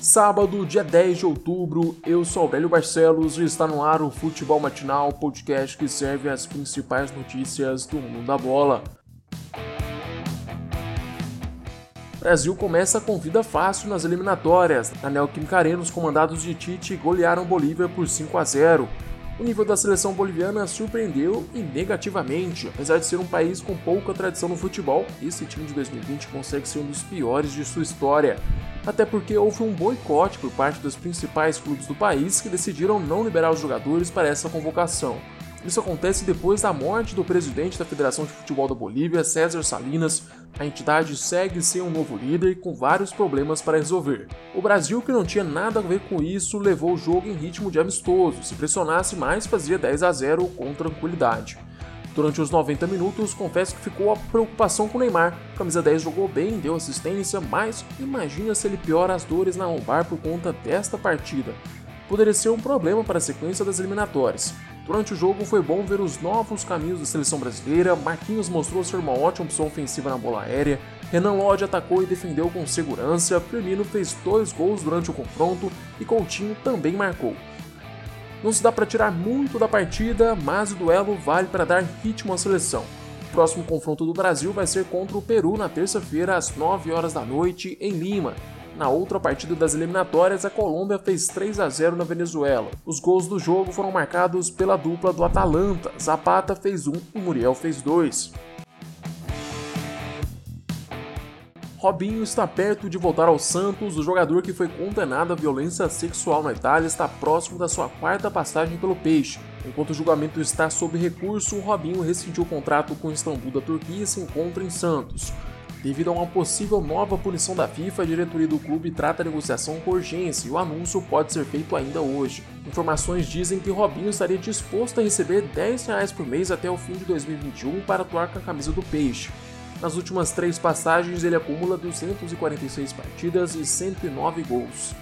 Sábado, dia 10 de outubro, eu sou Aurélio Barcelos e está no ar o Futebol Matinal, podcast que serve as principais notícias do mundo da bola. Brasil começa com vida fácil nas eliminatórias. Na Neoquímica Arena, os comandados de Tite golearam Bolívia por 5 a 0. O nível da seleção boliviana surpreendeu e negativamente. Apesar de ser um país com pouca tradição no futebol, esse time de 2020 consegue ser um dos piores de sua história. Até porque houve um boicote por parte dos principais clubes do país que decidiram não liberar os jogadores para essa convocação. Isso acontece depois da morte do presidente da Federação de Futebol da Bolívia, César Salinas. A entidade segue sem um novo líder com vários problemas para resolver. O Brasil, que não tinha nada a ver com isso, levou o jogo em ritmo de amistoso. Se pressionasse mais, fazia 10 a 0 com tranquilidade. Durante os 90 minutos, confesso que ficou a preocupação com o Neymar. Camisa 10 jogou bem, deu assistência, mas imagina se ele piora as dores na lombar por conta desta partida. Poderia ser um problema para a sequência das eliminatórias. Durante o jogo foi bom ver os novos caminhos da seleção brasileira, Marquinhos mostrou ser uma ótima opção ofensiva na bola aérea, Renan Lodge atacou e defendeu com segurança, Firmino fez dois gols durante o confronto e Coutinho também marcou. Não se dá para tirar muito da partida, mas o duelo vale para dar ritmo à seleção. O próximo confronto do Brasil vai ser contra o Peru na terça-feira às 9 horas da noite em Lima. Na outra partida das eliminatórias, a Colômbia fez 3 a 0 na Venezuela. Os gols do jogo foram marcados pela dupla do Atalanta. Zapata fez um e Muriel fez dois. Robinho está perto de voltar ao Santos. O jogador que foi condenado à violência sexual na Itália está próximo da sua quarta passagem pelo Peixe. Enquanto o julgamento está sob recurso, o Robinho rescindiu o contrato com o Istambul da Turquia e se encontra em Santos. Devido a uma possível nova punição da FIFA, a diretoria do clube trata a negociação com urgência e o anúncio pode ser feito ainda hoje. Informações dizem que Robinho estaria disposto a receber 10 reais por mês até o fim de 2021 para atuar com a camisa do Peixe. Nas últimas três passagens, ele acumula 246 partidas e 109 gols.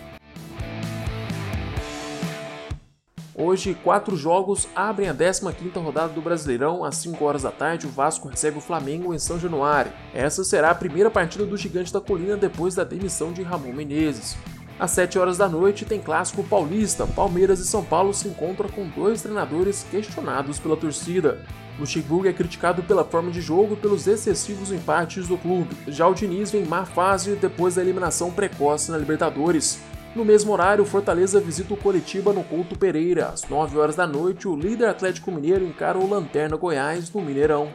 Hoje, quatro jogos abrem a 15ª rodada do Brasileirão. Às 5 horas da tarde, o Vasco recebe o Flamengo em São Januário. Essa será a primeira partida do Gigante da Colina depois da demissão de Ramon Menezes. Às 7 horas da noite tem clássico paulista. Palmeiras e São Paulo se encontram com dois treinadores questionados pela torcida. Luxemburgo é criticado pela forma de jogo e pelos excessivos empates do clube. Já o Diniz vem má fase depois da eliminação precoce na Libertadores. No mesmo horário, Fortaleza visita o Coritiba no Couto Pereira. Às 9 horas da noite, o líder Atlético Mineiro encara o Lanterna Goiás no Mineirão.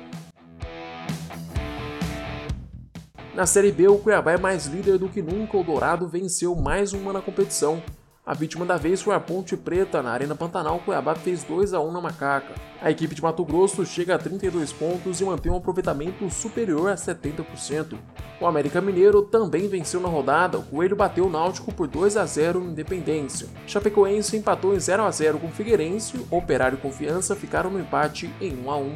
Na Série B, o Cuiabá é mais líder do que nunca. O Dourado venceu mais uma na competição. A vítima da vez foi a Ponte Preta. Na Arena Pantanal, Cuiabá fez 2 a 1 na Macaca. A equipe de Mato Grosso chega a 32 pontos e mantém um aproveitamento superior a 70%. O América Mineiro também venceu na rodada. O Coelho bateu o Náutico por 2 a 0 no Independência. Chapecoense empatou em 0 a 0 com o Figueirense. Operário e Confiança ficaram no empate em 1 a 1.